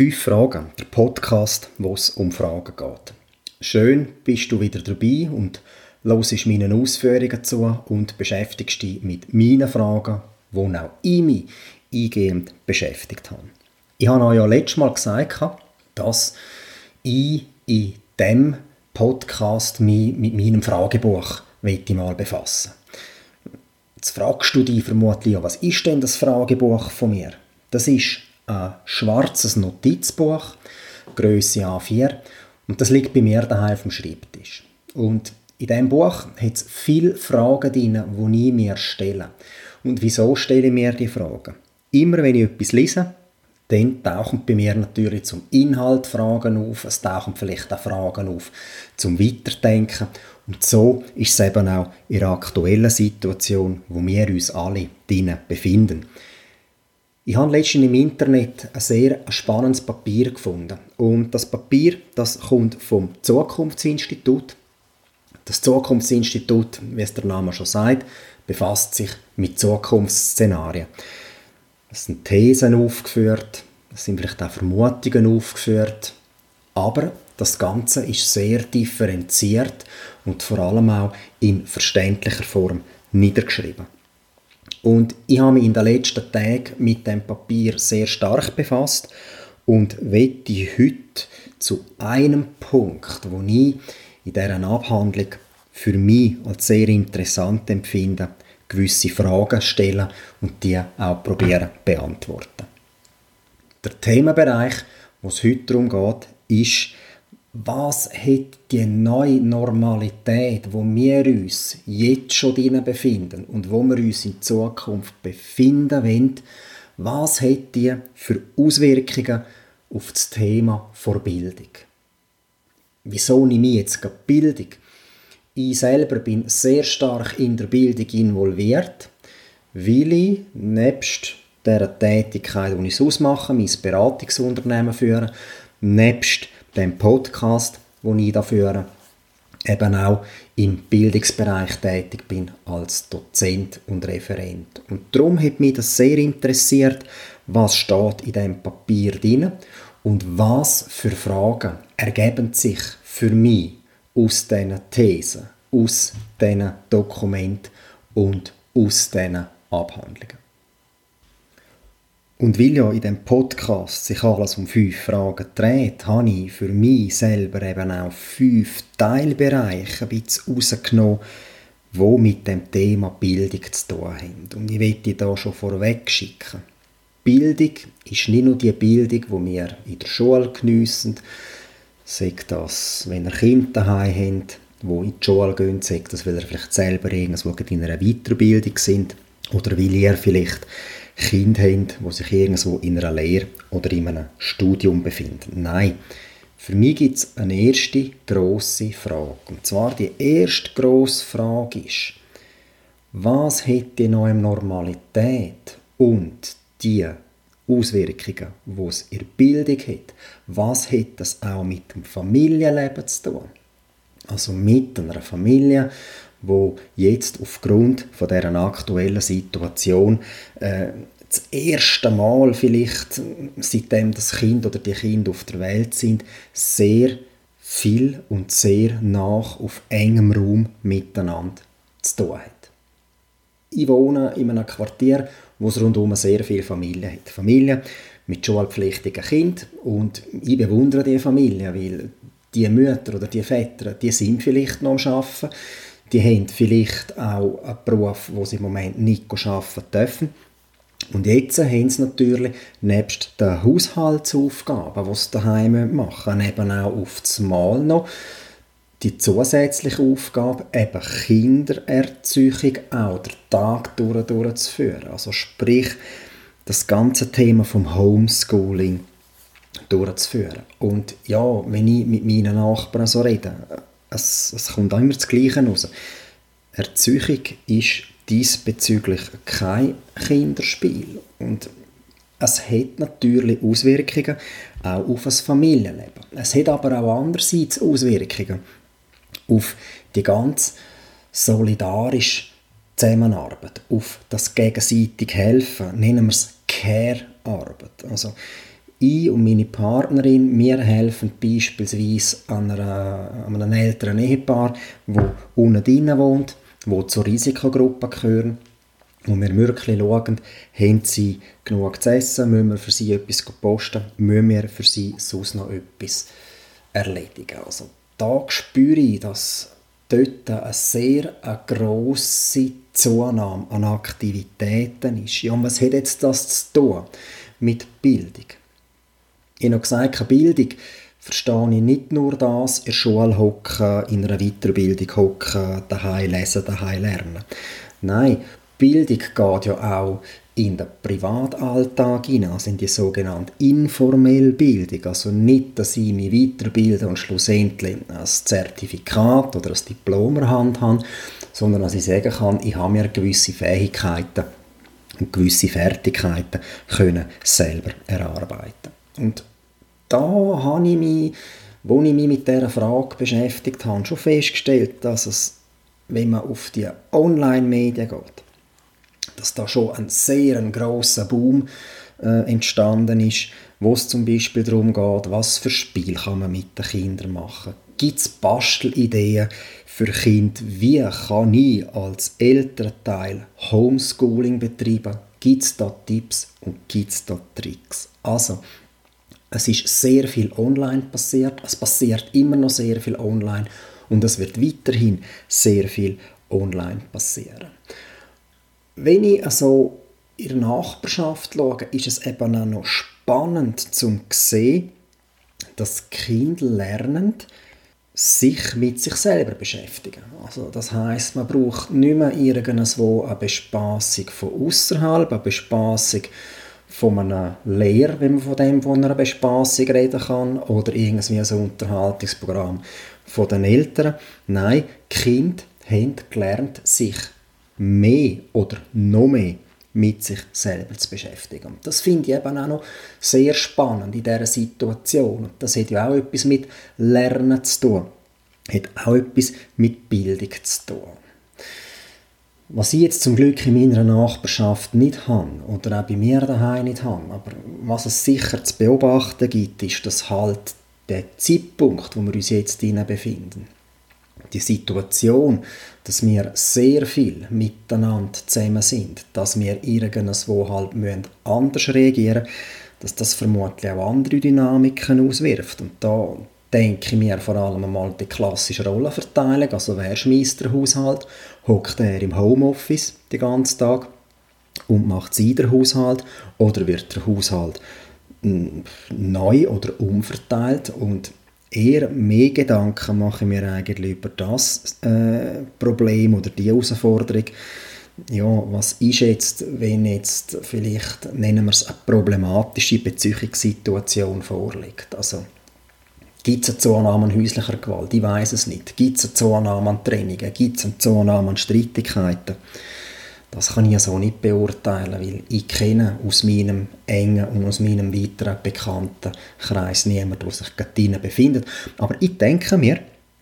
Fünf Fragen, der Podcast, wo es um Fragen geht. Schön bist du wieder dabei und hörst meinen Ausführungen zu und beschäftigst dich mit meinen Fragen, die auch ich mich eingehend beschäftigt habe. Ich habe euch ja letztes Mal gesagt, dass ich in diesem Podcast mich mit meinem Fragebuch mal befassen Jetzt fragst du dich vermutlich, was ist denn das Fragebuch von mir? Das ist ein schwarzes Notizbuch, Größe A4, und das liegt bei mir daheim auf dem Schreibtisch. Und in diesem Buch hat es viele Fragen drin, die ich mir stelle. Und wieso stelle ich mir die Fragen? Immer wenn ich etwas lese, dann tauchen bei mir natürlich zum Inhalt Fragen auf, es tauchen vielleicht auch Fragen auf zum Weiterdenken und so ist es eben auch in der aktuellen Situation, wo wir uns alle drinnen befinden. Ich habe letztens im Internet ein sehr spannendes Papier gefunden und das Papier, das kommt vom Zukunftsinstitut. Das Zukunftsinstitut, wie es der Name schon sagt, befasst sich mit Zukunftsszenarien. Es sind Thesen aufgeführt, es sind vielleicht auch Vermutungen aufgeführt, aber das Ganze ist sehr differenziert und vor allem auch in verständlicher Form niedergeschrieben. Und ich habe mich in den letzten Tagen mit dem Papier sehr stark befasst und wette heute zu einem Punkt, wo ich in dieser Abhandlung für mich als sehr interessant empfinde, gewisse Fragen stellen und die auch probieren beantworten. Der Themenbereich, wo es heute darum geht, ist, was hat die neue Normalität, wo wir uns jetzt schon drin befinden und wo wir uns in Zukunft befinden wollen, was hat die für Auswirkungen auf das Thema Vorbildung? Wieso nehme ich jetzt gerade Bildung? Ich selber bin sehr stark in der Bildung involviert, weil ich nebst der Tätigkeit, die ich ausmache, mein Beratungsunternehmen führe, nebst dem Podcast, wo ich dafür eben auch im Bildungsbereich tätig bin als Dozent und Referent. Und darum hat mich das sehr interessiert, was steht in dem Papier drin und was für Fragen ergeben sich für mich aus diesen Thesen, aus diesen Dokumenten und aus diesen Abhandlungen. Und weil ja in dem Podcast sich alles um fünf Fragen dreht, habe ich für mich selber eben auch fünf Teilbereiche ein bisschen rausgenommen, die mit dem Thema Bildung zu tun haben. Und ich möchte da schon vorweg schicken. Bildung ist nicht nur die Bildung, die wir in der Schule geniessen, sagt das, wenn ihr Kinder daheim habt, die in die Schule gehen, sagt das, weil ihr vielleicht selber irgendwo in einer Weiterbildung sind oder weil ihr vielleicht Kinder haben, die sich irgendwo in einer Lehre oder in einem Studium befinden. Nein, für mich gibt es eine erste grosse Frage. Und zwar die erste grosse Frage ist, was hat die neue Normalität und die Auswirkungen, die es in der Bildung hat, was hat das auch mit dem Familienleben zu tun? Also mit einer Familie, wo jetzt aufgrund von der aktuellen Situation äh, das erste Mal vielleicht, seitdem das Kind oder die Kinder auf der Welt sind, sehr viel und sehr nach auf engem Raum miteinander zu tun hat. Ich wohne in einem Quartier, wo es rundum sehr viele Familien hat. Familien mit schulpflichtigen Kindern und ich bewundere diese Familien, weil die Mütter oder die Väter, die sind vielleicht noch am Arbeiten, die haben vielleicht auch einen Beruf, wo sie im Moment nicht arbeiten dürfen. Und jetzt haben sie natürlich nebst den Haushaltsaufgaben, die sie daheim machen, eben auch auf das Mal noch die zusätzliche Aufgabe, eben Kindererziehung auch den Tag durch, durchzuführen. Also sprich, das ganze Thema vom Homeschooling durchzuführen. Und ja, wenn ich mit meinen Nachbarn so rede, es, es kommt immer das Gleiche raus. Erziehung ist diesbezüglich kein Kinderspiel. Und es hat natürlich Auswirkungen auch auf das Familienleben. Es hat aber auch andererseits Auswirkungen auf die ganz solidarische Zusammenarbeit, auf das gegenseitig Helfen, nennen wir es Care-Arbeit. Also ich und meine Partnerin, wir helfen beispielsweise an, einer, an einem älteren Ehepaar, wo unten drin wohnt, wo zur Risikogruppe gehören und wir wirklich schauen, haben sie genug zu essen, müssen wir für sie etwas posten, müssen wir für sie sonst noch etwas erledigen. Also da spüre ich, dass dort eine sehr eine grosse Zunahme an Aktivitäten ist. Ja, und was hat jetzt das zu tun mit Bildung? Ich habe noch gesagt, Bildung verstehe ich nicht nur das, in der Schule hocken, in einer Weiterbildung hocken, daheim lesen, daheim lernen. Nein, Bildung geht ja auch in den Privatalltag hinein, also in die sogenannte informelle Bildung. Also nicht, dass ich mich weiterbilde und schlussendlich ein Zertifikat oder ein Diplom in Hand habe, sondern dass ich sagen kann, ich habe mir gewisse Fähigkeiten und gewisse Fertigkeiten können selber erarbeiten. Und da habe ich mich, als ich mich mit dieser Frage beschäftigt habe, schon festgestellt, dass es, wenn man auf die Online-Medien geht, dass da schon ein sehr grosser Boom äh, entstanden ist, wo es zum Beispiel darum geht, was für Spiel kann man mit den Kindern machen. Gibt es Bastelideen für Kinder? Wie kann ich als Elternteil Homeschooling betreiben? Gibt es da Tipps und gibt es da Tricks? Also, es ist sehr viel online passiert, es passiert immer noch sehr viel online und es wird weiterhin sehr viel online passieren. Wenn ich also in der Nachbarschaft schaue, ist es eben auch noch spannend zu sehen, dass Kinder lernen, sich mit sich selber beschäftigen. Also das heißt, man braucht nicht mehr irgendwo eine Bespaßung von außerhalb, eine Bespaßung von einem Lehr, wenn man von dem von einer Bespaßung reden kann, oder irgendwie ein Unterhaltungsprogramm von den Eltern. Nein, die Kinder haben gelernt, sich mehr oder noch mehr mit sich selber zu beschäftigen. Das finde ich eben auch noch sehr spannend in dieser Situation. Das hat ja auch etwas mit Lernen zu tun. Hat auch etwas mit Bildung zu tun. Was ich jetzt zum Glück in meiner Nachbarschaft nicht habe, oder auch bei mir daheim nicht habe, aber was es sicher zu beobachten gibt, ist, dass halt der Zeitpunkt, wo wir uns jetzt befinden, die Situation, dass wir sehr viel miteinander zusammen sind, dass wir irgendwo halt müssen anders reagieren müssen, dass das vermutlich auch andere Dynamiken auswirft. Und da denke ich mir vor allem einmal die klassische Rollenverteilung, also wer schmeißt der Haushalt, hockt er im Homeoffice den ganzen Tag und macht sie der Haushalt oder wird der Haushalt hm, neu oder umverteilt und eher mehr Gedanken mache ich mir eigentlich über das äh, Problem oder die Herausforderung. Ja, was ist jetzt, wenn jetzt vielleicht, nennen wir es, eine problematische Beziehungssituation vorliegt? Also, gibt es eine Zunahme an häuslicher Gewalt? Ich weiß es nicht. Gibt es eine Zunahme an Trennungen? Gibt es eine Zunahme an Streitigkeiten? Das kann ich so nicht beurteilen, weil ich kenne aus meinem engen und aus meinem weiteren bekannten Kreis niemanden, der sich gerade befindet. Aber ich denke mir,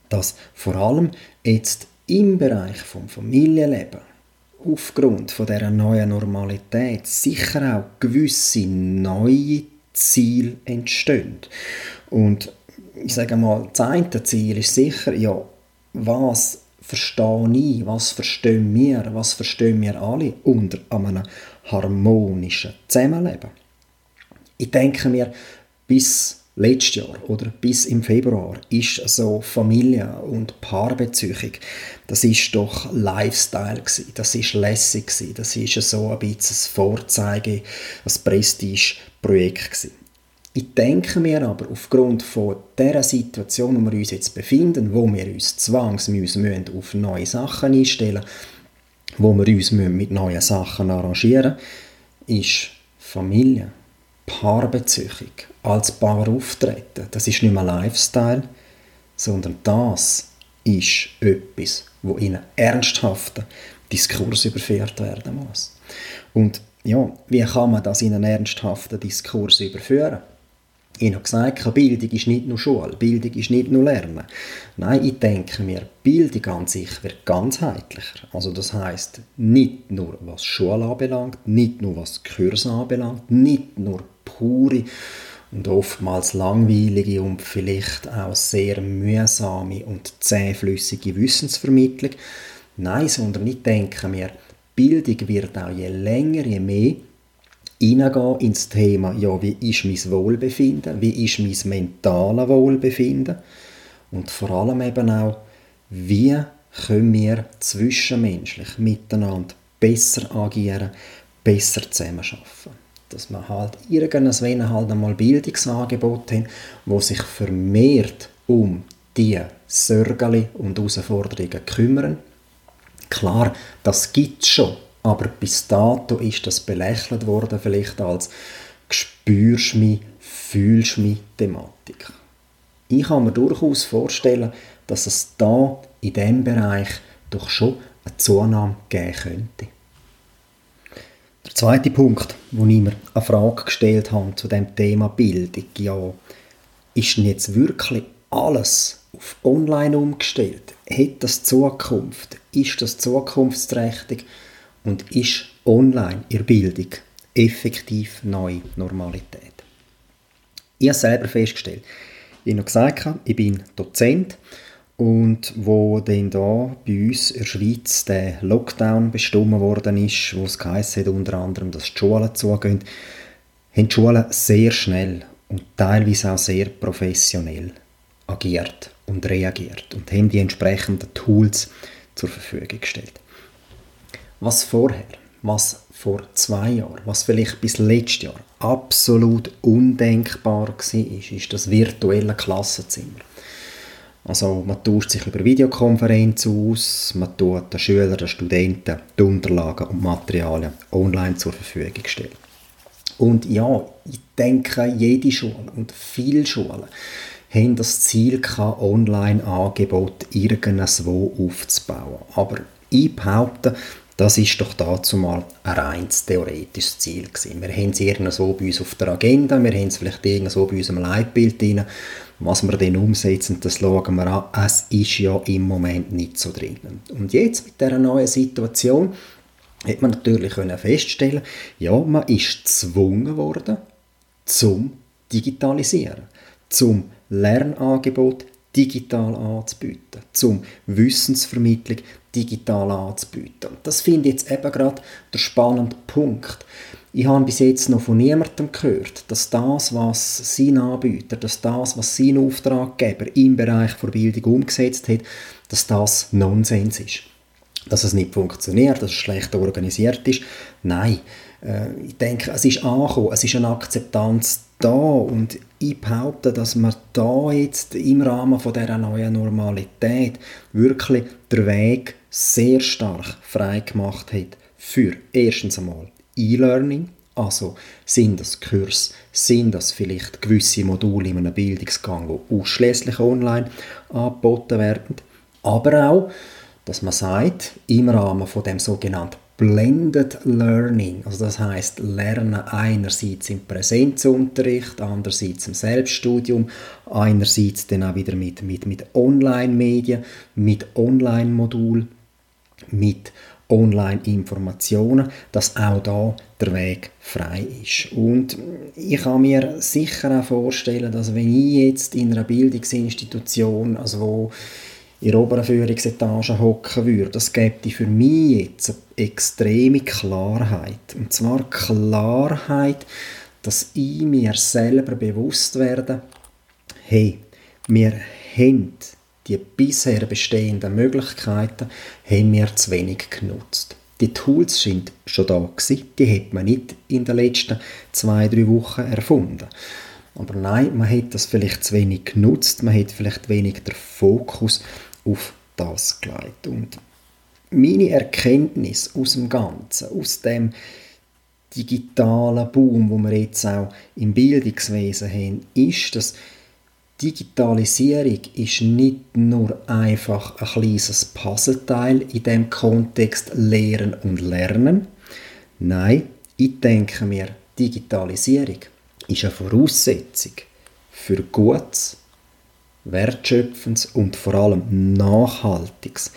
dass vor allem jetzt im Bereich vom Familienleben aufgrund von der neuen Normalität sicher auch gewisse neue Ziele entstehen. Und ich sage mal, das eine Ziel ist sicher, ja, was verstehe ich, was verstehen wir, was verstehen wir alle unter einem harmonischen Zusammenleben. Ich denke mir, bis letztes Jahr oder bis im Februar ist so Familie- und Paarbeziehung, das ist doch Lifestyle gewesen, das ist lässig gewesen, das ist so ein bisschen ein Vorzeige, ein Prestigeprojekt. Ich denke mir aber, aufgrund von der Situation, in der wir uns jetzt befinden, wo wir uns zwangsmässig auf neue Sachen einstellen wo wir uns mit neuen Sachen arrangieren müssen, ist Familie, Paarbeziehung, als Paar auftreten, das ist nicht mehr Lifestyle, sondern das ist etwas, wo in einen ernsthaften Diskurs überführt werden muss. Und ja, wie kann man das in einen ernsthaften Diskurs überführen? Ich habe gesagt, Bildung ist nicht nur Schule, Bildung ist nicht nur Lernen. Nein, ich denke mir, Bildung an sich wird ganzheitlicher. Also das heißt nicht nur was Schule anbelangt, nicht nur was Kurs anbelangt, nicht nur pure und oftmals langweilige und vielleicht auch sehr mühsame und zähflüssige Wissensvermittlung. Nein, sondern ich denke mir, Bildung wird auch je länger, je mehr hineingehen ins Thema, ja, wie ist mein Wohlbefinden, wie ist mein mentales Wohlbefinden und vor allem eben auch, wie können wir zwischenmenschlich miteinander besser agieren, besser zusammenarbeiten. Dass wir halt irgendwann halt einmal Bildungsangebote haben, wo sich vermehrt um die Sorgen und Herausforderungen kümmern. Klar, das gibt es schon, aber bis dato ist das belächelt worden, vielleicht als «spürst mich, fühlst mich» Thematik. Ich kann mir durchaus vorstellen, dass es da in diesem Bereich doch schon eine Zunahme geben könnte. Der zweite Punkt, wo ich mir eine Frage gestellt habe zu dem Thema Bildung, ja, ist denn jetzt wirklich alles auf online umgestellt? Hat das Zukunft? Ist das zukunftsträchtig? Und ist online in Bildung effektiv neue Normalität? Ich habe selber festgestellt, ich habe noch gesagt, ich bin Dozent und wo dann da bei uns in der Schweiz der Lockdown bestimmt worden ist, wo es geheißen unter anderem, dass die Schulen zugehen, haben die Schulen sehr schnell und teilweise auch sehr professionell agiert und reagiert und haben die entsprechenden Tools zur Verfügung gestellt. Was vorher, was vor zwei Jahren, was vielleicht bis letztes Jahr absolut undenkbar war, ist, das virtuelle Klassenzimmer. Also man tauscht sich über Videokonferenz aus, man tut den Schülern, den Studenten die Unterlagen und Materialien online zur Verfügung stellen. Und ja, ich denke, jede Schule und viele Schulen haben das Ziel Online-Angebot irgendwo aufzubauen. Aber ich behaupte, das ist doch dazu mal ein reines theoretisches Ziel gewesen. Wir haben es irgendwo bei uns auf der Agenda, wir haben es vielleicht irgendwo bei unserem Leitbild drin. Was wir dann umsetzen, das schauen wir an. Es ist ja im Moment nicht so dringend. Und jetzt mit dieser neuen Situation hat man natürlich feststellen ja, man ist gezwungen worden zum Digitalisieren, zum Lernangebot digital anzubieten, zum Wissensvermittlung digital anzubieten. Und das finde ich jetzt eben gerade der spannende Punkt. Ich habe bis jetzt noch von niemandem gehört, dass das, was sein Anbieter, dass das, was sein Auftraggeber im Bereich der Bildung umgesetzt hat, dass das Nonsens ist. Dass es nicht funktioniert, dass es schlecht organisiert ist. Nein, äh, ich denke, es ist angekommen, es ist eine Akzeptanz da und ich behaupte, dass man da jetzt im Rahmen von dieser neuen Normalität wirklich den Weg sehr stark frei gemacht hat für erstens einmal E-Learning, also sind das Kurs, sind das vielleicht gewisse Module in einem Bildungsgang, die ausschließlich online angeboten werden, aber auch, dass man sagt, im Rahmen von dem sogenannten Blended Learning, also das heißt Lernen einerseits im Präsenzunterricht, andererseits im Selbststudium, einerseits dann auch wieder mit, mit, mit Online-Medien, mit Online-Modul, mit Online-Informationen, dass auch da der Weg frei ist. Und ich kann mir sicher auch vorstellen, dass wenn ich jetzt in einer Bildungsinstitution, also wo in der oberen Führungsetage hocken würde, das gäbe für mich jetzt eine extreme Klarheit. Und zwar Klarheit, dass ich mir selber bewusst werde, hey, wir haben die bisher bestehenden Möglichkeiten haben wir zu wenig genutzt. Die Tools sind schon da gewesen, die hat man nicht in den letzten zwei, drei Wochen erfunden. Aber nein, man hat das vielleicht zu wenig genutzt, man hat vielleicht wenig den Fokus auf das gelegt. Und meine Erkenntnis aus dem Ganzen, aus dem digitalen Boom, wo wir jetzt auch im Bildungswesen haben, ist, dass Digitalisierung ist nicht nur einfach ein kleines Puzzleteil in dem Kontext Lehren und Lernen. Nein, ich denke mir, Digitalisierung ist eine Voraussetzung für gutes, wertschöpfendes und vor allem nachhaltiges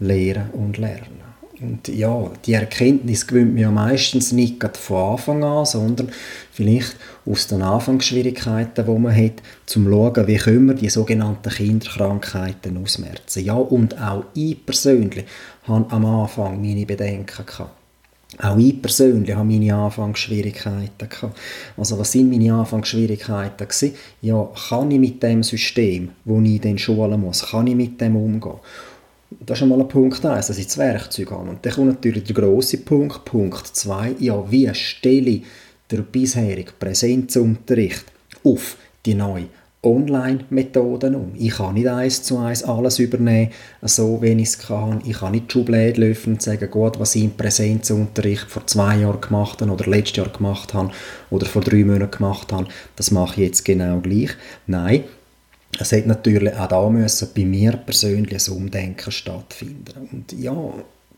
Lehren und Lernen. Und ja, die Erkenntnis gewöhnt man ja meistens nicht von Anfang an, sondern vielleicht aus den Anfangsschwierigkeiten, die man hat, zum schauen, wie können wir die sogenannten Kinderkrankheiten ausmerzen. Ja, und auch ich persönlich habe am Anfang meine Bedenken gehabt. Auch ich persönlich habe meine Anfangsschwierigkeiten gehabt. Also was sind meine Anfangsschwierigkeiten gewesen? Ja, kann ich mit dem System, wo ich den schulen muss, kann ich mit dem umgehen? Das ist einmal ein Punkt 1, dass ich das Werkzeug habe. Und dann kommt natürlich der grosse Punkt, Punkt 2, ja, wie stelle ich den bisherigen Präsenzunterricht auf die neue Online-Methoden um. Ich kann nicht eins zu eins alles übernehmen, so wie ich es kann. Ich kann nicht die Schublade öffnen und sagen, gut, was ich im Präsenzunterricht vor zwei Jahren gemacht habe oder letztes Jahr gemacht habe oder vor drei Monaten gemacht habe, das mache ich jetzt genau gleich. Nein, es hat natürlich auch da müssen bei mir persönlich ein Umdenken stattfinden. Und ja,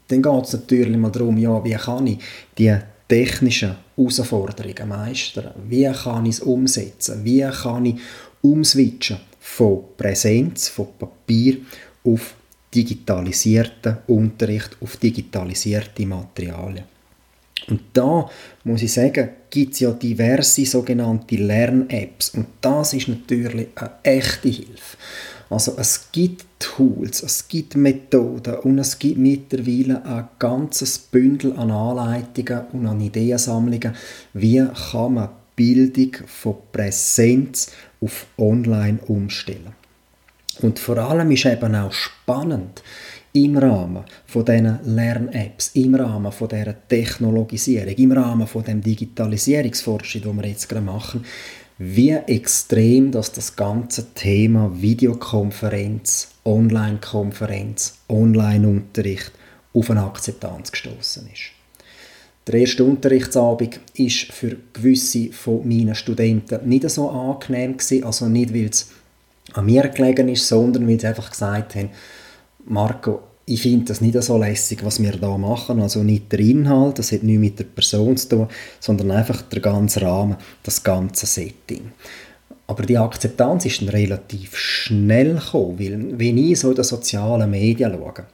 dann geht es natürlich mal darum, ja, wie kann ich die technischen Herausforderungen meistern? Wie kann ich es umsetzen? Wie kann ich umswitchen von Präsenz, von Papier auf digitalisierten Unterricht, auf digitalisierte Materialien. Und da muss ich sagen, gibt es ja diverse sogenannte Lern-Apps und das ist natürlich eine echte Hilfe. Also es gibt Tools, es gibt Methoden und es gibt mittlerweile ein ganzes Bündel an Anleitungen und an Ideensammlungen, wie kann man Bildung von Präsenz auf Online umstellen. Und vor allem ist eben auch spannend, im Rahmen von diesen Lern-Apps, im Rahmen von dieser Technologisierung, im Rahmen von dem Digitalisierungsforschung, die wir jetzt gerade machen, wie extrem dass das ganze Thema Videokonferenz, Online-Konferenz, Online-Unterricht auf eine Akzeptanz gestoßen ist. Der erste Unterrichtsabend ist für gewisse von meinen Studenten nicht so angenehm gewesen, also nicht, weil es an mir gelegen ist, sondern weil sie einfach gesagt haben, Marco, ich finde das nicht so lässig, was wir da machen. Also nicht der Inhalt, das hat nichts mit der Person zu tun, sondern einfach der ganze Rahmen, das ganze Setting. Aber die Akzeptanz ist dann relativ schnell gekommen, weil wenn ich so in den sozialen Medien schaue,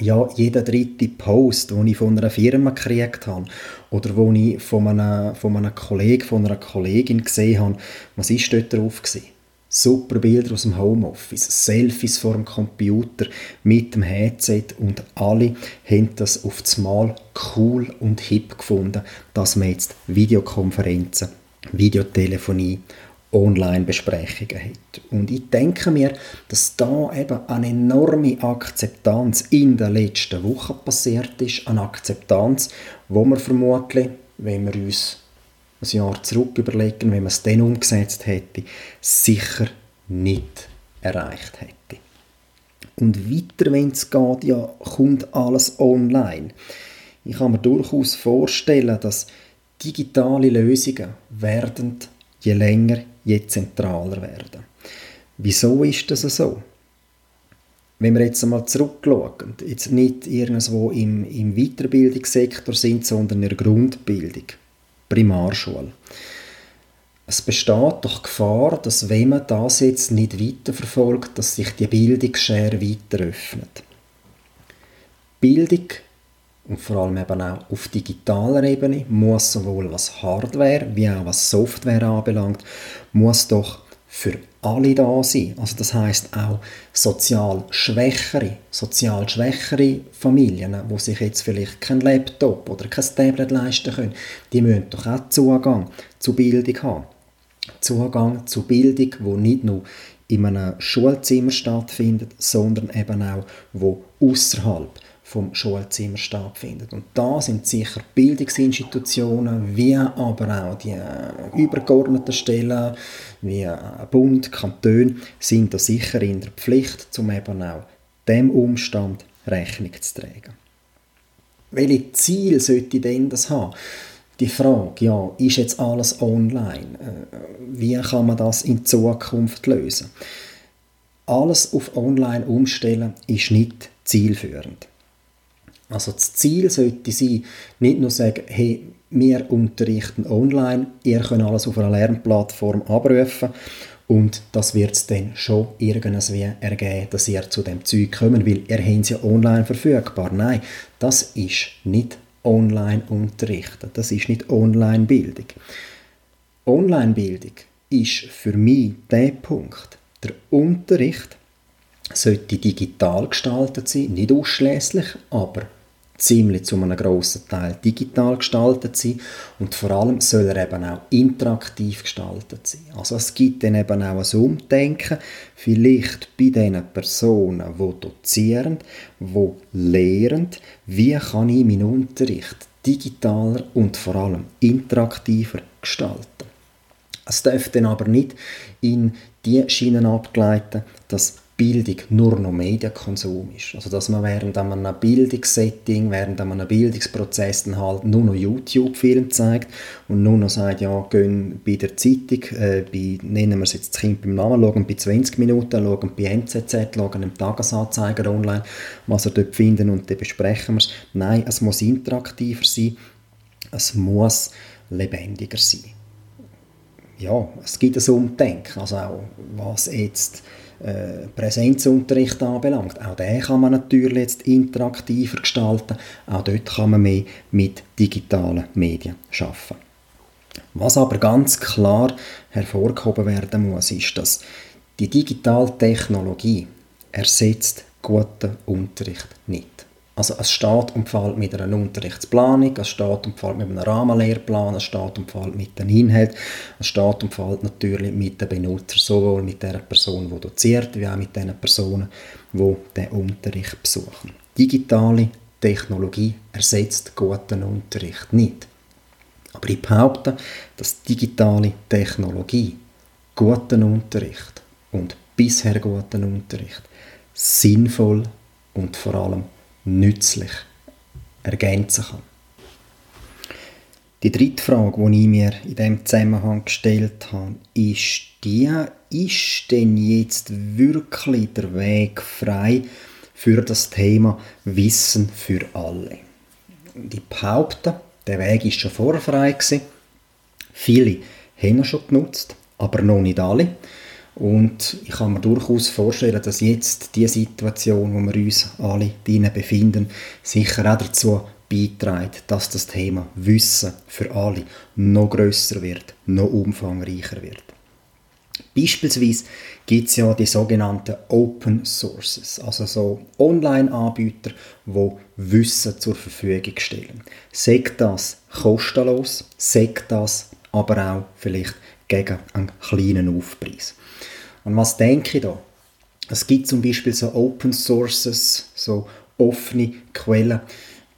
ja, jeder dritte Post, den ich von einer Firma gekriegt habe oder wo ich von einem, von einem Kollegen, von einer Kollegin gesehen habe, was ist dort drauf gewesen? Super Bilder aus dem Homeoffice, Selfies vor dem Computer mit dem Headset und alle haben das auf das Mal cool und hip gefunden, dass man jetzt Videokonferenzen, Videotelefonie, Online-Besprechungen hat. Und ich denke mir, dass da eben eine enorme Akzeptanz in den letzten Wochen passiert ist, eine Akzeptanz, wo wir vermutlich, wenn wir uns ein Jahr zurück überlegen, wenn man es dann umgesetzt hätte, sicher nicht erreicht hätte. Und weiter, wenn es geht, ja, kommt alles online. Ich kann mir durchaus vorstellen, dass digitale Lösungen werden je länger, je zentraler werden. Wieso ist das so? Wenn wir jetzt einmal zurückschauen, jetzt nicht irgendwo im, im Weiterbildungssektor sind, sondern in der Grundbildung. Primarschule. Es besteht doch Gefahr, dass wenn man das jetzt nicht weiterverfolgt, dass sich die Bildungsschere weiter öffnet. Bildung und vor allem eben auch auf digitaler Ebene muss sowohl was Hardware wie auch was Software anbelangt, muss doch für alle da sein. Also das heißt auch sozial schwächere, sozial schwächere Familien, wo sich jetzt vielleicht kein Laptop oder kein Tablet leisten können, die müssen doch auch Zugang zu Bildung haben. Zugang zu Bildung, wo nicht nur in einem Schulzimmer stattfindet, sondern eben auch wo außerhalb vom Schulzimmer stattfindet. Und da sind sicher Bildungsinstitutionen, wie aber auch die äh, übergeordneten Stellen, wie äh, Bund, Kanton, sind da sicher in der Pflicht, um eben auch dem Umstand Rechnung zu tragen. Welche Ziel sollte denn das haben? Die Frage, ja, ist jetzt alles online? Äh, wie kann man das in Zukunft lösen? Alles auf online umstellen ist nicht zielführend. Also das Ziel sollte sein, nicht nur sagen, hey, wir unterrichten online, ihr könnt alles auf einer Lernplattform abrufen und das wird es dann schon irgendwie ergeben, dass ihr zu dem Zeug kommt, weil ihr habt es ja online verfügbar. Nein, das ist nicht online unterrichten. Das ist nicht Online-Bildung. Online-Bildung ist für mich der Punkt. Der Unterricht sollte digital gestaltet sein, nicht ausschließlich, aber ziemlich zu einem grossen Teil digital gestaltet sein und vor allem soll er eben auch interaktiv gestaltet sein. Also es gibt dann eben auch ein Umdenken, vielleicht bei den Personen, die dozieren, die lehren, wie kann ich meinen Unterricht digitaler und vor allem interaktiver gestalten. Es darf dann aber nicht in die Schienen abgleiten, dass Bildung nur noch Medienkonsum ist. Also dass man während einem Bildungssetting, während einem Bildungsprozess dann halt nur noch YouTube-Filme zeigt und nur noch sagt, ja, gehen bei der Zeitung, äh, bei, nennen wir es jetzt das Kind beim Namen, schauen bei 20 Minuten, schauen bei NZZ, schauen im Tagesanzeiger online, was er dort finden und dann besprechen wir es. Nein, es muss interaktiver sein, es muss lebendiger sein. Ja, es gibt ein Umdenken, also auch was jetzt äh, Präsenzunterricht anbelangt. Auch den kann man natürlich jetzt interaktiver gestalten. Auch dort kann man mehr mit digitalen Medien schaffen. Was aber ganz klar hervorgehoben werden muss, ist, dass die digitale Technologie ersetzt guten Unterricht nicht. Also es steht und mit einer Unterrichtsplanung, es steht und mit einem Rahmenlehrplan, es steht und mit den Inhalten, es steht und natürlich mit den Benutzern, sowohl mit der Person, die doziert, wie auch mit den Personen, die den Unterricht besuchen. Digitale Technologie ersetzt guten Unterricht nicht. Aber ich behaupte, dass digitale Technologie guten Unterricht und bisher guten Unterricht sinnvoll und vor allem nützlich ergänzen kann. Die dritte Frage, die ich mir in diesem Zusammenhang gestellt habe, ist die, ist denn jetzt wirklich der Weg frei für das Thema Wissen für alle? Und ich behaupte, der Weg ist schon vorher frei gewesen. Viele haben ihn schon genutzt, aber noch nicht alle. Und ich kann mir durchaus vorstellen, dass jetzt die Situation, wo wir uns alle drinnen befinden, sicher auch dazu beiträgt, dass das Thema Wissen für alle noch größer wird, noch umfangreicher wird. Beispielsweise gibt es ja die sogenannten Open Sources, also so Online-Anbieter, die Wissen zur Verfügung stellen. Sagt das kostenlos, sagt das aber auch vielleicht gegen einen kleinen Aufpreis. Und was denke ich da? Es gibt zum Beispiel so Open Sources, so offene Quellen.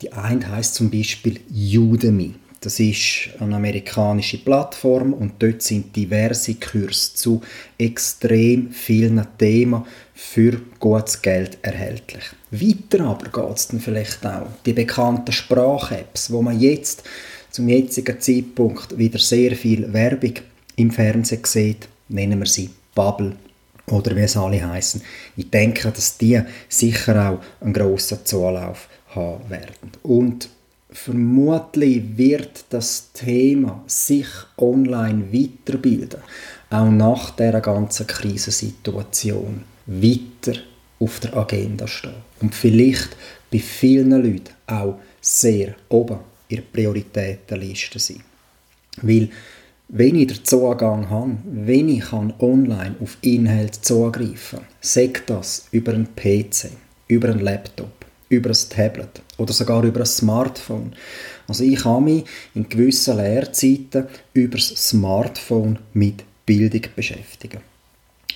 Die eine heißt zum Beispiel Udemy. Das ist eine amerikanische Plattform und dort sind diverse Kurse zu extrem vielen Themen für gutes Geld erhältlich. Weiter aber geht es dann vielleicht auch die bekannten Sprach-Apps, wo man jetzt zum jetzigen Zeitpunkt wieder sehr viel Werbung im Fernsehen sieht, nennen wir sie Bubble oder wie es alle heißen. Ich denke, dass die sicher auch einen grossen Zulauf haben werden. Und vermutlich wird das Thema sich online weiterbilden, auch nach der ganzen Krisensituation weiter auf der Agenda stehen. Und vielleicht bei vielen Leuten auch sehr oben in der Prioritätenliste sein. Weil wenn ich den Zugang habe, wenn ich online auf Inhalte zugreifen kann, sagt das über einen PC, über einen Laptop, über ein Tablet oder sogar über ein Smartphone. Also ich kann mich in gewissen Lehrzeiten über das Smartphone mit Bildung beschäftigen.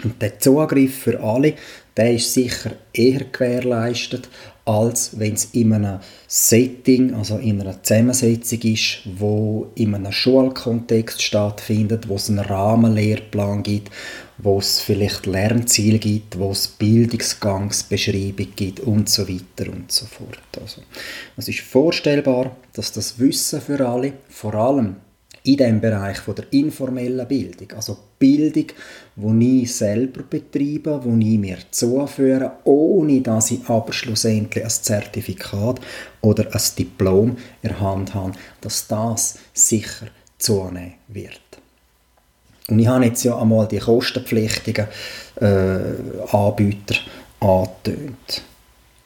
Und der Zugriff für alle, der ist sicher eher gewährleistet, als wenn es in einem Setting, also in einer Zusammensetzung ist, wo in einem Schulkontext stattfindet, wo es einen Rahmenlehrplan gibt, wo es vielleicht Lernziele gibt, wo es Bildungsgangsbeschreibung gibt und so weiter und so fort. Also, es ist vorstellbar, dass das Wissen für alle, vor allem in dem Bereich von der informellen Bildung, also Bildung, die ich selber betreibe, die ich mir zuführe, ohne dass ich aber schlussendlich ein Zertifikat oder ein Diplom in der Hand habe, dass das sicher zunehmen wird. Und ich habe jetzt ja einmal die kostenpflichtigen äh, Anbieter angetönt.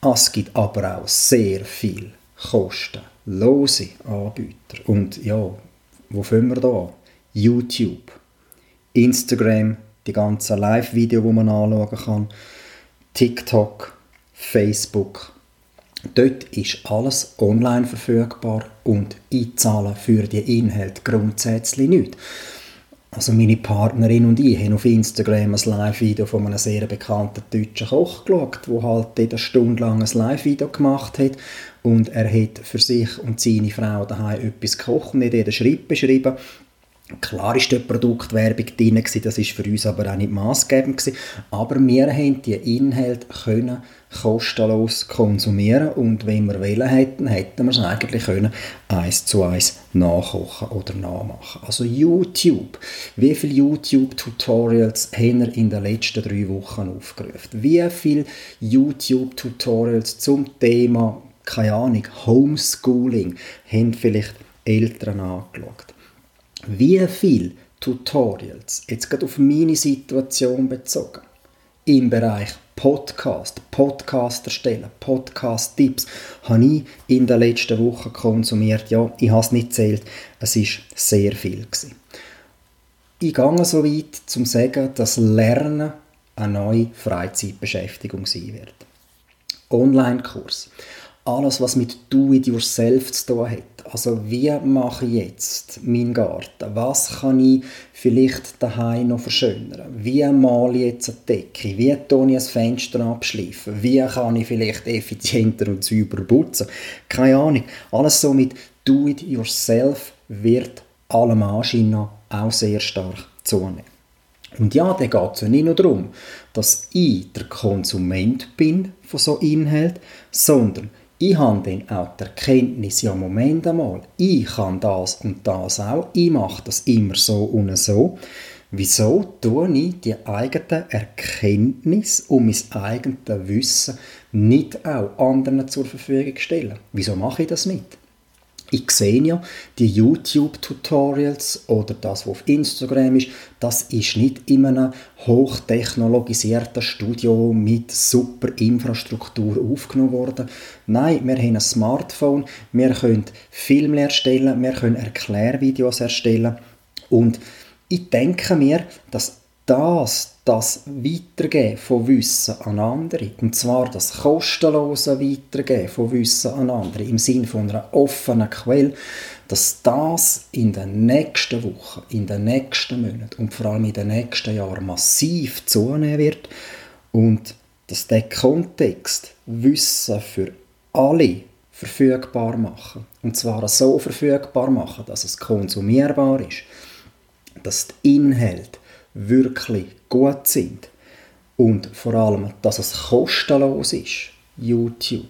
Es gibt aber auch sehr viel kostenlose Anbieter. Und ja, wo fangen wir da YouTube, Instagram, die ganzen Live-Videos, die man anschauen kann, TikTok, Facebook. Dort ist alles online verfügbar und ich zahle für die Inhalte grundsätzlich nichts. Also meine Partnerin und ich haben auf Instagram ein Live-Video von einem sehr bekannten deutschen Koch geschaut, der halt eine Stunde lang ein Live-Video gemacht hat und er hat für sich und seine Frau daheim etwas gekocht und hat den Schritt beschrieben Klar ist dort Produktwerbung drin, das ist für uns aber auch nicht gewesen. Aber wir haben die Inhalte können kostenlos konsumieren und wenn wir wollen hätten, hätten wir es eigentlich können eins zu eins nachkochen oder nachmachen. Also YouTube. Wie viele YouTube-Tutorials haben wir in den letzten drei Wochen aufgerufen? Wie viele YouTube-Tutorials zum Thema, keine Ahnung, Homeschooling haben vielleicht Eltern angeschaut? Wie viele Tutorials, jetzt gerade auf meine Situation bezogen, im Bereich Podcast, Podcast erstellen, Podcast-Tipps, habe ich in den letzten Wochen konsumiert. Ja, ich habe es nicht zählt, es ist sehr viel gewesen. Ich gehe so weit, zum zu sagen, dass Lernen eine neue Freizeitbeschäftigung sein wird. Online-Kurs alles, was mit Do-it-yourself zu tun hat. Also wie mache ich jetzt meinen Garten? Was kann ich vielleicht daheim noch verschönern? Wie male ich jetzt eine Decke? Wie tue ich ein Fenster abschleifen? Wie kann ich vielleicht effizienter und sauber putzen? Keine Ahnung. Alles so mit Do-it-yourself wird allem Anschein auch sehr stark zunehmen. Und ja, da geht es ja nicht nur darum, dass ich der Konsument bin von so Inhalt, sondern ich habe dann auch die Erkenntnis, ja Moment einmal, ich kann das und das auch, ich mache das immer so und so. Wieso tue ich die eigene Erkenntnis und mein eigenes Wissen nicht auch anderen zur Verfügung stellen? Wieso mache ich das nicht? Ich sehe ja die YouTube-Tutorials oder das, was auf Instagram ist, das ist nicht in einem hochtechnologisierten Studio mit super Infrastruktur aufgenommen worden. Nein, wir haben ein Smartphone, wir können Filme erstellen, wir können Erklärvideos erstellen. Und ich denke mir, dass das, das Weitergeben von Wissen an andere, und zwar das kostenlose Weitergeben von Wissen an andere, im Sinne von einer offenen Quelle, dass das in den nächsten Wochen, in den nächsten Monaten und vor allem in den nächsten Jahren massiv zunehmen wird. Und dass der Kontext Wissen für alle verfügbar machen. Und zwar so verfügbar machen, dass es konsumierbar ist, dass die Inhalte wirklich gut sind und vor allem, dass es kostenlos ist, YouTube,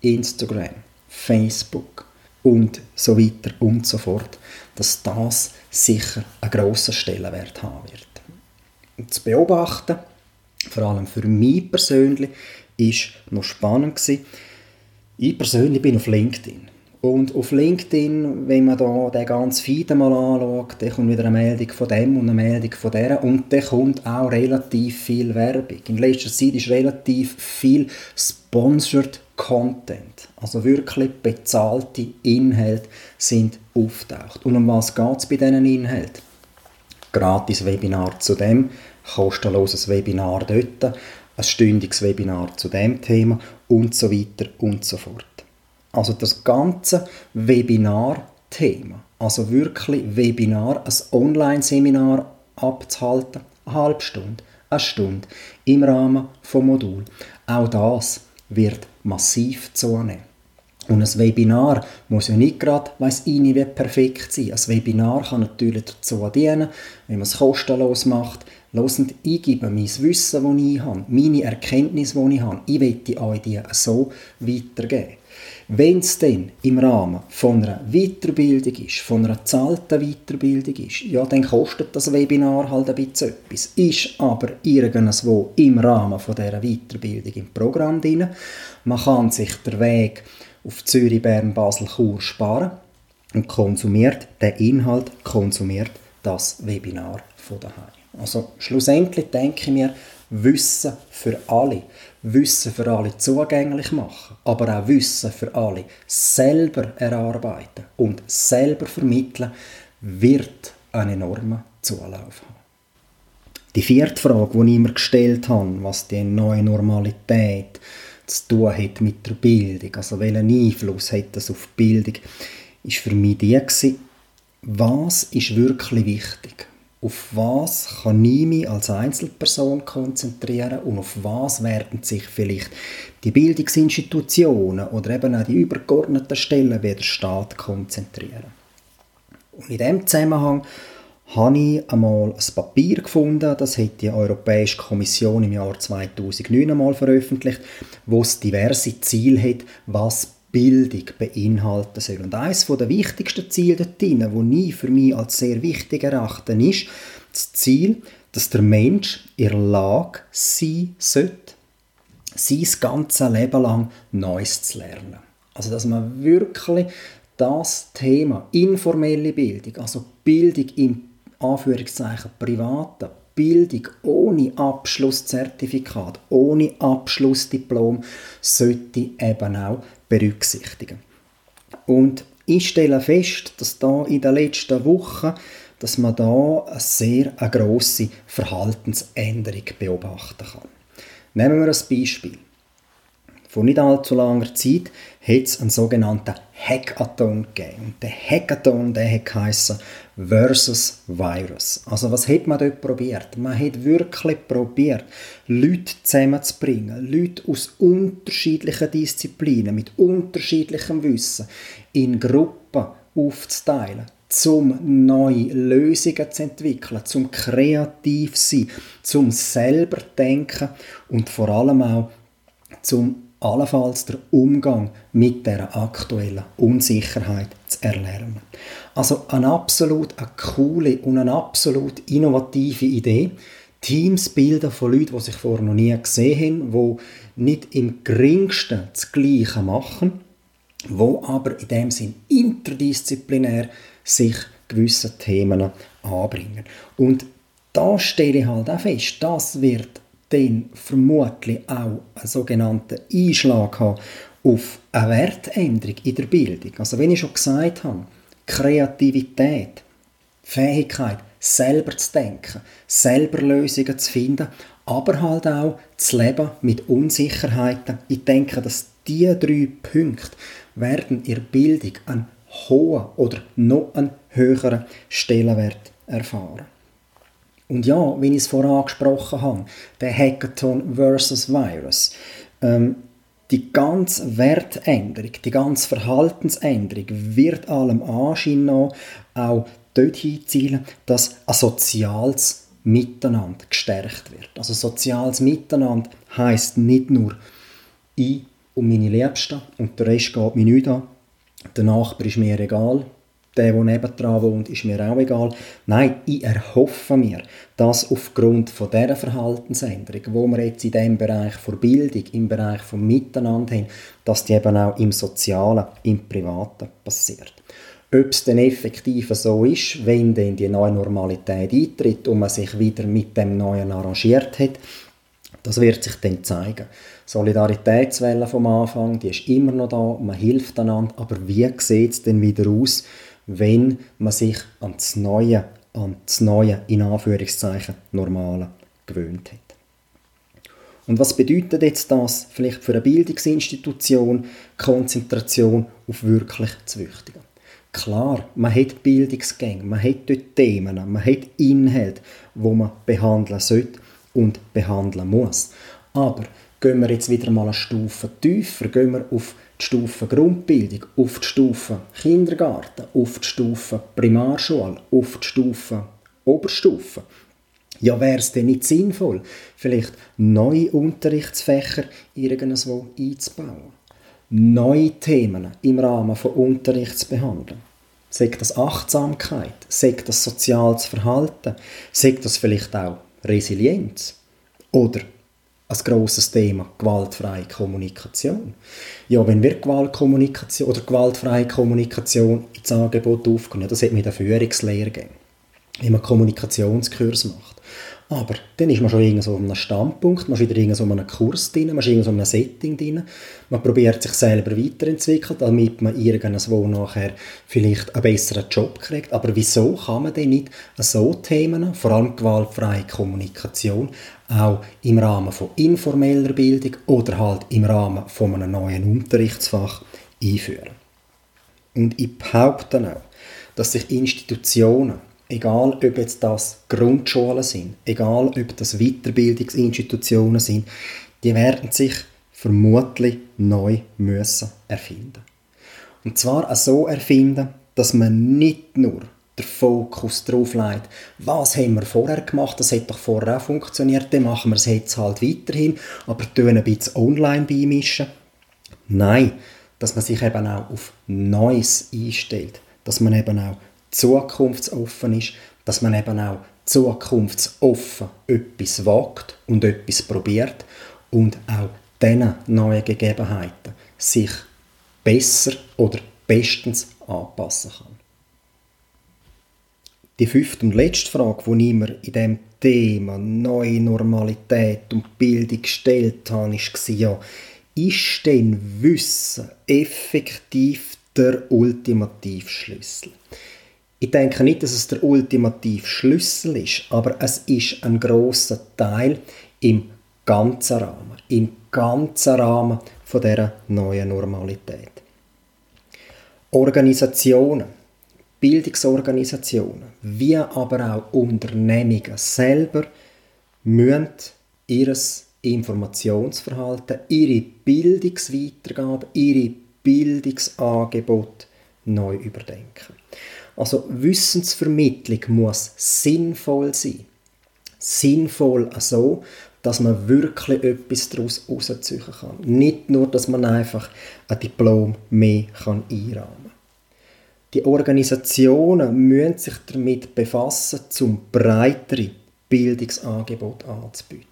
Instagram, Facebook und so weiter und so fort, dass das sicher einen grossen Stellenwert haben wird. Zu beobachten, vor allem für mich persönlich, ist noch spannend. Ich persönlich bin auf LinkedIn. Und auf LinkedIn, wenn man da den ganzen Feed mal anschaut, dann kommt wieder eine Meldung von dem und eine Meldung von der und dann kommt auch relativ viel Werbung. In letzter Zeit ist relativ viel Sponsored Content, also wirklich bezahlte Inhalte sind auftaucht. Und um was geht es bei diesen Inhalten? Gratis Webinar zu dem, kostenloses Webinar dort, ein stündiges Webinar zu dem Thema und so weiter und so fort. Also das ganze Webinar-Thema. Also wirklich Webinar, ein Online-Seminar abzuhalten, eine halbe Stunde, eine Stunde im Rahmen vom Modul. Auch das wird massiv zunehmen. Und ein Webinar muss ja nicht gerade, weiss ich nicht, wie perfekt sein. Ein Webinar kann natürlich dazu dienen, wenn man es kostenlos macht, Losend, ich gebe mein Wissen, das ich habe, meine Erkenntnisse, die ich habe, ich möchte euch die so weitergeben. Wenn es dann im Rahmen von einer Weiterbildung ist, von einer zahlten Weiterbildung ist, ja, dann kostet das Webinar halt ein bisschen etwas. Ist aber irgendwo im Rahmen von dieser Weiterbildung im Programm drin. Man kann sich den Weg auf Zürich, Bern, Basel, Chur sparen und konsumiert den Inhalt, konsumiert das Webinar von daheim. Also schlussendlich denke ich mir, Wissen für alle, Wissen für alle zugänglich machen, aber auch Wissen für alle selber erarbeiten und selber vermitteln, wird einen enormen Zulauf haben. Die vierte Frage, die ich immer gestellt habe, was die neue Normalität zu tun hat mit der Bildung, also welchen Einfluss hat das auf die Bildung, ist für mich die gewesen, was ist wirklich wichtig? Auf was kann ich mich als Einzelperson konzentrieren und auf was werden sich vielleicht die Bildungsinstitutionen oder eben auch die übergeordneten Stellen wie der Staat konzentrieren. Und in diesem Zusammenhang habe ich einmal ein Papier gefunden, das hat die Europäische Kommission im Jahr 2009 einmal veröffentlicht, wo es diverse Ziele hat, was Bildung beinhalten soll. Und eines der wichtigsten Ziele dort drin, das ich für mich als sehr wichtig erachte, ist das Ziel, dass der Mensch in der Lage sein sollte, sein ganzes Leben lang Neues zu lernen. Also dass man wirklich das Thema informelle Bildung, also Bildung im Anführungszeichen privaten, Bildung ohne Abschlusszertifikat, ohne Abschlussdiplom, sollte eben auch berücksichtigen. Und ich stelle fest, dass da in den letzten Wochen dass man da eine sehr eine grosse Verhaltensänderung beobachten kann. Nehmen wir ein Beispiel. Vor nicht allzu langer Zeit hat es einen sogenannten Hackathon gegeben. Und der Hackathon, der geheissen versus Virus. Also was hat man dort probiert? Man hat wirklich probiert, Leute zusammenzubringen, Leute aus unterschiedlichen Disziplinen, mit unterschiedlichem Wissen, in Gruppen aufzuteilen, zum neue Lösungen zu entwickeln, zum kreativ sein, zum selber denken und vor allem auch zum allenfalls der Umgang mit der aktuellen Unsicherheit zu erlernen. Also eine absolut eine coole und eine absolut innovative Idee. Teams bilden von Leuten, die sich vorher noch nie gesehen haben, die nicht im geringsten das Gleiche machen, wo aber in dem Sinn interdisziplinär sich gewisse Themen anbringen. Und da stelle ich halt auch fest, das wird dann vermutlich auch einen sogenannten Einschlag haben auf eine Wertänderung in der Bildung. Also wenn ich schon gesagt habe, Kreativität, Fähigkeit, selber zu denken, selber Lösungen zu finden, aber halt auch das Leben mit Unsicherheiten. Ich denke, dass diese drei Punkte werden in der Bildung einen hohen oder noch einen höheren Stellenwert erfahren. Und ja, wie ich es vorher angesprochen habe, der Hackathon versus Virus, ähm, die ganze Wertänderung, die ganze Verhaltensänderung wird allem Anschein nach auch dorthin zielen, dass ein soziales Miteinander gestärkt wird. Also soziales Miteinander heißt nicht nur ich und meine Liebsten und der Rest geht mir nicht an, der Nachbar ist mir egal, der, der nebendran wohnt, ist mir auch egal. Nein, ich erhoffe mir, dass aufgrund von dieser Verhaltensänderung, wo wir jetzt in diesem Bereich der Bildung, im Bereich des Miteinander haben, dass die eben auch im Sozialen, im Privaten passiert. Ob es denn effektiv so ist, wenn dann die neue Normalität eintritt und man sich wieder mit dem Neuen arrangiert hat, das wird sich dann zeigen. Solidaritätswelle vom Anfang, die ist immer noch da, man hilft einander, aber wie sieht es denn wieder aus, wenn man sich an das Neue, an das Neue, in Anführungszeichen, Normale gewöhnt hat. Und was bedeutet jetzt das vielleicht für eine Bildungsinstitution, Konzentration auf wirklich das Wichtige? Klar, man hat Bildungsgänge, man hat dort Themen, man hat Inhalte, wo man behandeln sollte und behandeln muss. Aber gehen wir jetzt wieder mal eine Stufe tiefer, gehen wir auf die Stufe Grundbildung, auf die Stufe Kindergarten, auf die Stufe Primarschule, auf die Stufe Oberstufe. Ja, wäre es denn nicht sinnvoll, vielleicht neue Unterrichtsfächer irgendwo einzubauen? neue Themen im Rahmen von Unterricht zu behandeln. Sagt das Achtsamkeit, sagt das soziales Verhalten, sagt das vielleicht auch Resilienz oder ein grosses Thema, gewaltfreie Kommunikation. Ja, wenn wir Gewaltkommunikation oder gewaltfreie Kommunikation ins Angebot aufnehmen, das hat mit der Führungslehre gegeben, wenn man Kommunikationskurs macht. Aber dann ist man schon irgendwo an einem Standpunkt, man ist wieder irgendwo an einem Kurs drin, man ist irgendwo an einem Setting drin. Man probiert sich selber weiterentwickeln, damit man irgendwo nachher vielleicht einen besseren Job kriegt. Aber wieso kann man denn nicht so Themen, vor allem gewaltfreie Kommunikation, auch im Rahmen von informeller Bildung oder halt im Rahmen von einem neuen Unterrichtsfach einführen? Und ich behaupte auch, dass sich Institutionen egal ob jetzt das Grundschulen sind, egal ob das Weiterbildungsinstitutionen sind, die werden sich vermutlich neu müssen erfinden. Und zwar so erfinden, dass man nicht nur den Fokus darauf legt, was haben wir vorher gemacht, das hat doch vorher auch funktioniert, dann machen wir es jetzt halt weiterhin, aber tun ein bisschen online beimischen. Nein, dass man sich eben auch auf Neues einstellt, dass man eben auch zukunftsoffen ist, dass man eben auch zukunftsoffen etwas wagt und etwas probiert. Und auch diesen neuen Gegebenheiten sich besser oder bestens anpassen kann. Die fünfte und letzte Frage, die ich mir in diesem Thema neue Normalität und Bildung gestellt habe, war ist denn Wissen effektiv der Ultimativschlüssel? Ich denke nicht, dass es der ultimative Schlüssel ist, aber es ist ein großer Teil im ganzen Rahmen, im ganzen Rahmen der neuen Normalität. Organisationen, Bildungsorganisationen, wie aber auch Unternehmungen selber müssen ihr Informationsverhalten, ihre Bildungsweitergabe, ihre Bildungsangebot neu überdenken. Also Wissensvermittlung muss sinnvoll sein. Sinnvoll so, dass man wirklich etwas daraus herausziehen kann. Nicht nur, dass man einfach ein Diplom mehr kann einrahmen kann. Die Organisationen müssen sich damit befassen, zum breitere Bildungsangebot anzubieten.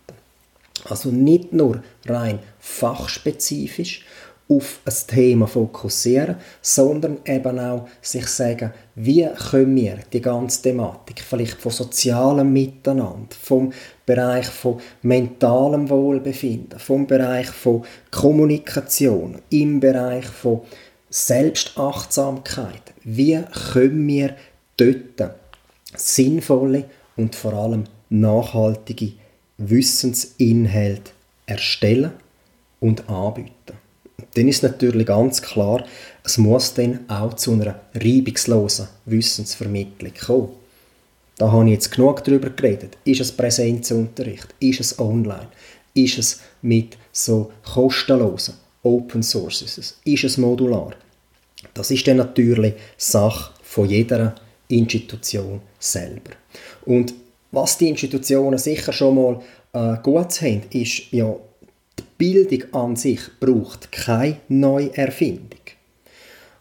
Also nicht nur rein fachspezifisch, auf ein Thema fokussieren, sondern eben auch sich sagen, wie können wir die ganze Thematik, vielleicht von sozialem Miteinander, vom Bereich von mentalem Wohlbefinden, vom Bereich von Kommunikation, im Bereich von Selbstachtsamkeit, wie können wir dort sinnvolle und vor allem nachhaltige Wissensinhalte erstellen und anbieten dann ist natürlich ganz klar, es muss dann auch zu einer reibungslosen Wissensvermittlung kommen. Da habe ich jetzt genug darüber geredet. Ist es Präsenzunterricht? Ist es online? Ist es mit so kostenlosen Open Sources? Ist es modular? Das ist dann natürlich Sache von jeder Institution selber. Und was die Institutionen sicher schon mal äh, gut haben, ist ja Bildung an sich braucht keine Neuerfindung.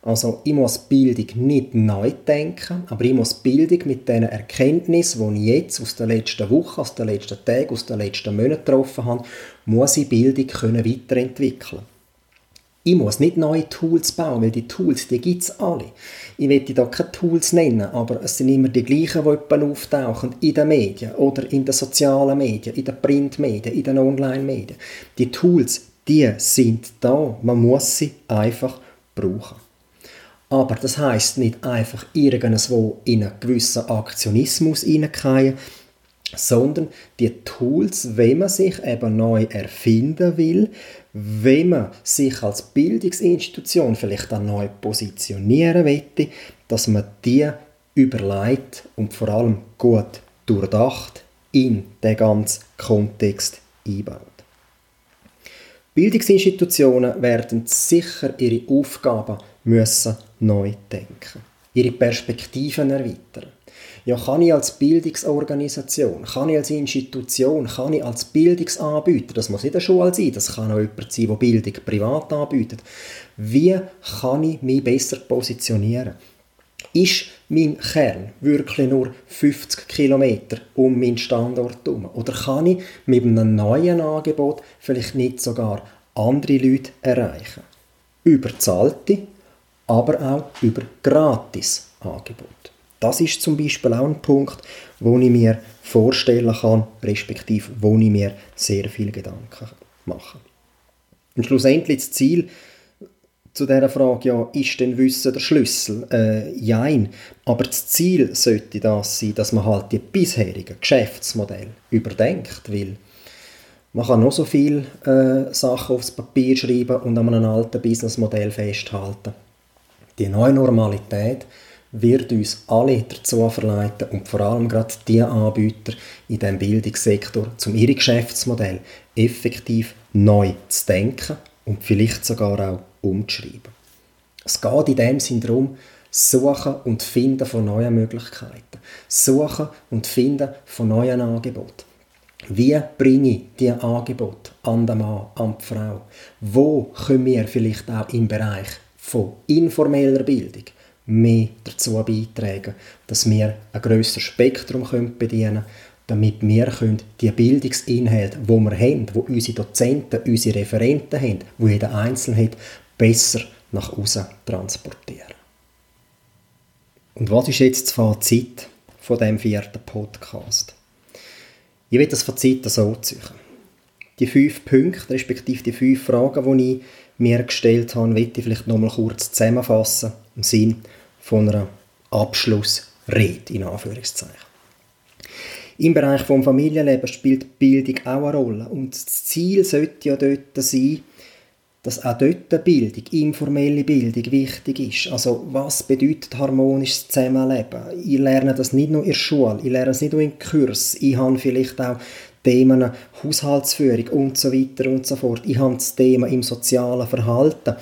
Also ich muss Bildung nicht neu denken, aber ich muss Bildung mit den Erkenntnissen, die ich jetzt aus der letzten Woche, aus den letzten Tagen, aus den letzten Monaten getroffen habe, muss ich Bildung können weiterentwickeln ich muss nicht neue Tools bauen, weil die Tools, die gibt es alle. Ich will da keine Tools nennen, aber es sind immer die gleichen, die auftauchen in den Medien oder in den sozialen Medien, in den Printmedien, in den Online-Medien. Die Tools, die sind da. Man muss sie einfach brauchen. Aber das heißt nicht einfach irgendwo in einen gewissen Aktionismus hineingehen, sondern die Tools, wenn man sich eben neu erfinden will, wenn man sich als Bildungsinstitution vielleicht auch neu positionieren möchte, dass man die überlegt und vor allem gut durchdacht in den ganzen Kontext einbaut. Bildungsinstitutionen werden sicher ihre Aufgaben müssen neu denken, ihre Perspektiven erweitern. Ja, kann ich als Bildungsorganisation, kann ich als Institution, kann ich als Bildungsanbieter, das muss nicht eine Schule sein, das kann auch jemand sein, der Bildung privat anbietet, wie kann ich mich besser positionieren? Ist mein Kern wirklich nur 50 Kilometer um meinen Standort herum? Oder kann ich mit einem neuen Angebot vielleicht nicht sogar andere Leute erreichen? Über zahlte, aber auch über gratis Angebote. Das ist zum Beispiel auch ein Punkt, wo ich mir vorstellen kann, respektive wo ich mir sehr viel Gedanken mache. Und schlussendlich das Ziel zu dieser Frage, ja, ist denn Wissen der Schlüssel? Äh, jein. Aber das Ziel sollte das sein, dass man halt die bisherigen Geschäftsmodelle überdenkt, weil man kann noch so viele äh, Sachen aufs Papier schreiben und an einem alten Businessmodell festhalten. Die neue Normalität wird uns alle dazu verleiten und vor allem gerade die Anbieter in dem Bildungssektor, zum ihre Geschäftsmodell effektiv neu zu denken und vielleicht sogar auch umzuschreiben. Es geht in dem Sinn darum, Suchen und Finden von neuen Möglichkeiten. Suchen und Finden von neuen Angeboten. Wie bringe ich diese Angebote an den Mann, an die Frau? Wo können wir vielleicht auch im Bereich von informeller Bildung mehr dazu beitragen, dass wir ein grösseres Spektrum bedienen können, damit wir die Bildungsinhalte, die wir haben, die unsere Dozenten, unsere Referenten haben, die jeder Einzelne hat, besser nach außen transportieren. Und was ist jetzt das Fazit von dem vierten Podcast? Ich will das Fazit so ziehen. Die fünf Punkte, respektive die fünf Fragen, die ich mir gestellt habe, will ich vielleicht noch mal kurz zusammenfassen, im Sinn von einer Abschlussrede, in Anführungszeichen. Im Bereich des Familienlebens spielt Bildung auch eine Rolle. Und das Ziel sollte ja dort sein, dass auch dort Bildung, informelle Bildung wichtig ist. Also was bedeutet harmonisches Zusammenleben? Ich lerne das nicht nur in der Schule, ich lerne es nicht nur in Kurs. Ich habe vielleicht auch Themen Haushaltsführung und so weiter und so fort. Ich habe das Thema im sozialen Verhalten.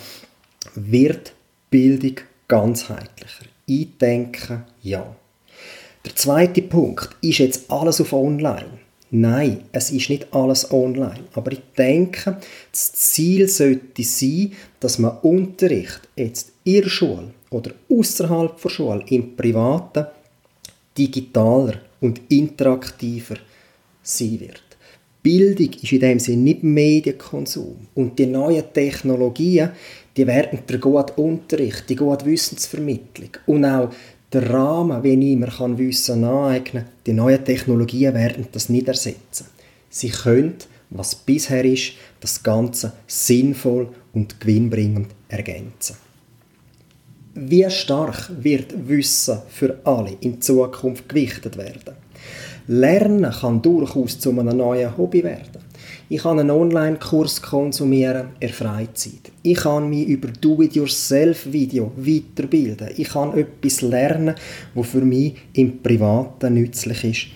Wird Bildung ganzheitlicher? Ich denke, ja. Der zweite Punkt ist jetzt alles auf online. Nein, es ist nicht alles online. Aber ich denke, das Ziel sollte sein, dass man Unterricht jetzt in der Schule oder außerhalb der Schule, im Privaten, digitaler und interaktiver sein wird. Bildung ist in dem Sinne nicht Medienkonsum. Und die neuen Technologien, die werden der gute Unterricht, die gute Wissensvermittlung und auch der Rahmen, wie ich mir kann Wissen aneignen kann, die neuen Technologien werden das nicht ersetzen. Sie können, was bisher ist, das Ganze sinnvoll und gewinnbringend ergänzen. Wie stark wird Wissen für alle in Zukunft gewichtet werden? Lernen kann durchaus zu einem neuen Hobby werden. Ich kann einen Online-Kurs konsumieren in Freizeit. Ich kann mich über Do-it-yourself-Video weiterbilden. Ich kann etwas lernen, was für mich im Privaten nützlich ist.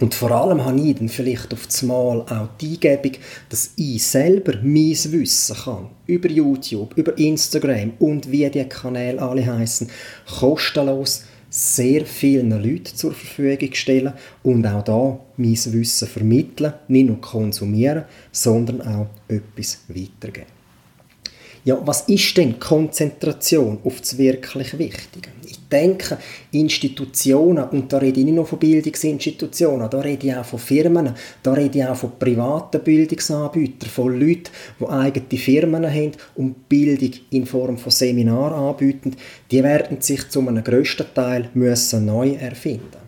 Und vor allem habe ich dann vielleicht auf das Mal auch die Eingebung, dass ich selber mein Wissen kann. Über YouTube, über Instagram und wie die Kanäle alle heißen, kostenlos sehr vielen Leuten zur Verfügung stellen und auch da mein Wissen vermitteln, nicht nur konsumieren, sondern auch etwas weitergeben. Ja, was ist denn Konzentration auf das wirklich Wichtige? Ich denke, Institutionen, und da rede ich nicht nur von Bildungsinstitutionen, da rede ich auch von Firmen, da rede ich auch von privaten Bildungsanbietern, von Leuten, die eigene Firmen haben und Bildung in Form von Seminaren anbieten, die werden sich zu einem grössten Teil müssen neu erfinden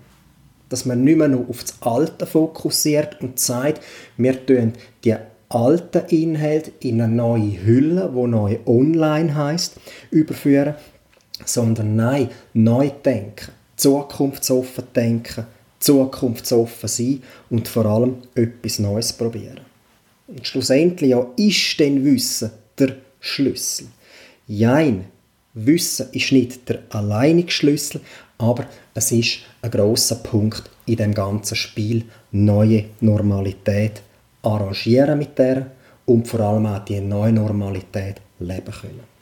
dass man nicht mehr nur auf das Alte fokussiert und sagt, wir tun die alten Inhalt in eine neue Hülle, wo neu online heißt, überführen, sondern nein, neu denken, zukunftsoffen denken, zukunftsoffen sein und vor allem etwas Neues probieren. Und schlussendlich ja, ist denn Wissen der Schlüssel? Jein, Wissen ist nicht der alleinige Schlüssel, aber es ist ein großer Punkt in dem ganzen Spiel, neue Normalität arrangieren mit der und vor allem auch die neue Normalität leben können.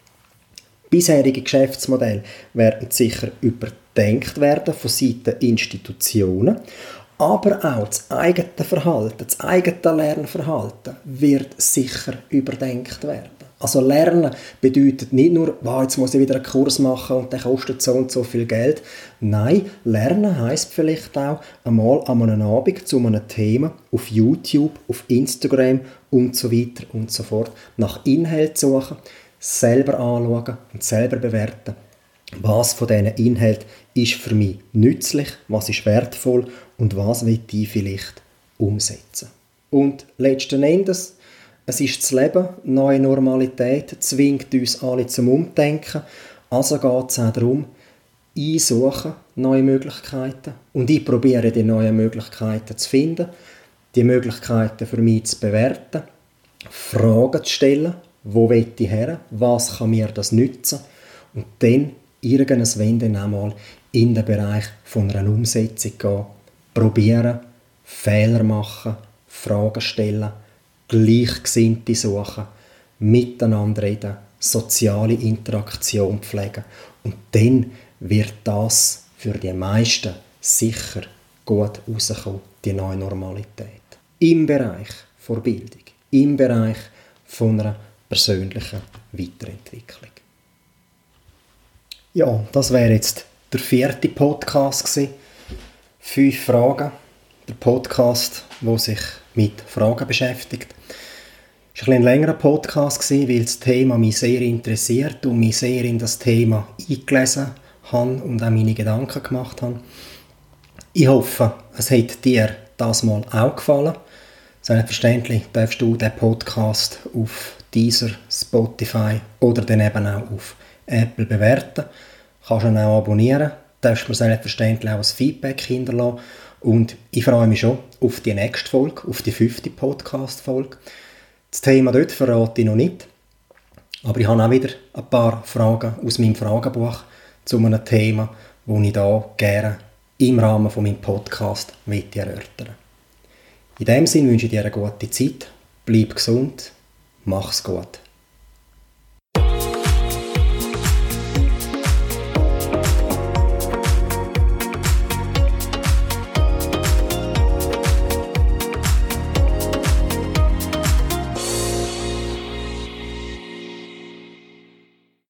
Bisherige Geschäftsmodelle werden sicher über überdenkt werden von Seiten Institutionen, aber auch das eigene Verhalten, das eigene Lernverhalten wird sicher überdenkt werden. Also Lernen bedeutet nicht nur, wow, jetzt muss ich wieder einen Kurs machen und der kostet so und so viel Geld. Nein, Lernen heißt vielleicht auch einmal an einem Abend zu einem Thema auf YouTube, auf Instagram und so weiter und so fort nach Inhalt suchen, selber anschauen und selber bewerten. Was von diesen Inhalten ist für mich nützlich, was ist wertvoll und was will ich vielleicht umsetzen. Und letzten Endes es ist das Leben, neue Normalität zwingt uns alle zum Umdenken. Also geht es auch darum, ich suche neue Möglichkeiten und ich probiere die neuen Möglichkeiten zu finden, die Möglichkeiten für mich zu bewerten, Fragen zu stellen, wo will ich her, was kann mir das nützen und dann irgendwas Wende einmal in den Bereich von einer Umsetzung gehen, probieren, Fehler machen, Fragen stellen Gleichgesinnte suchen, miteinander reden, soziale Interaktion pflegen. Und dann wird das für die meisten sicher gut rauskommen, die neue Normalität. Im Bereich der Bildung, im Bereich von einer persönlichen Weiterentwicklung. Ja, das wäre jetzt der vierte Podcast gewesen. Fünf Fragen. Der Podcast, wo sich mit Fragen beschäftigt. Es war ein, ein längerer Podcast, weil das Thema mich sehr interessiert und mich sehr in das Thema eingelesen habe und auch meine Gedanken gemacht habe. Ich hoffe, es hat dir das mal auch gefallen. Selbstverständlich darfst du den Podcast auf dieser Spotify oder dann eben auch auf Apple bewerten. Du kannst ihn auch abonnieren. Du darfst mir selbstverständlich auch ein Feedback hinterlassen und ich freue mich schon auf die nächste Folge, auf die fünfte Podcast-Folge. Das Thema dort verrate ich noch nicht. Aber ich habe auch wieder ein paar Fragen aus meinem Fragenbuch zu einem Thema, das ich hier gerne im Rahmen von meinem Podcast erörtern In diesem Sinne wünsche ich dir eine gute Zeit, bleib gesund, mach's gut.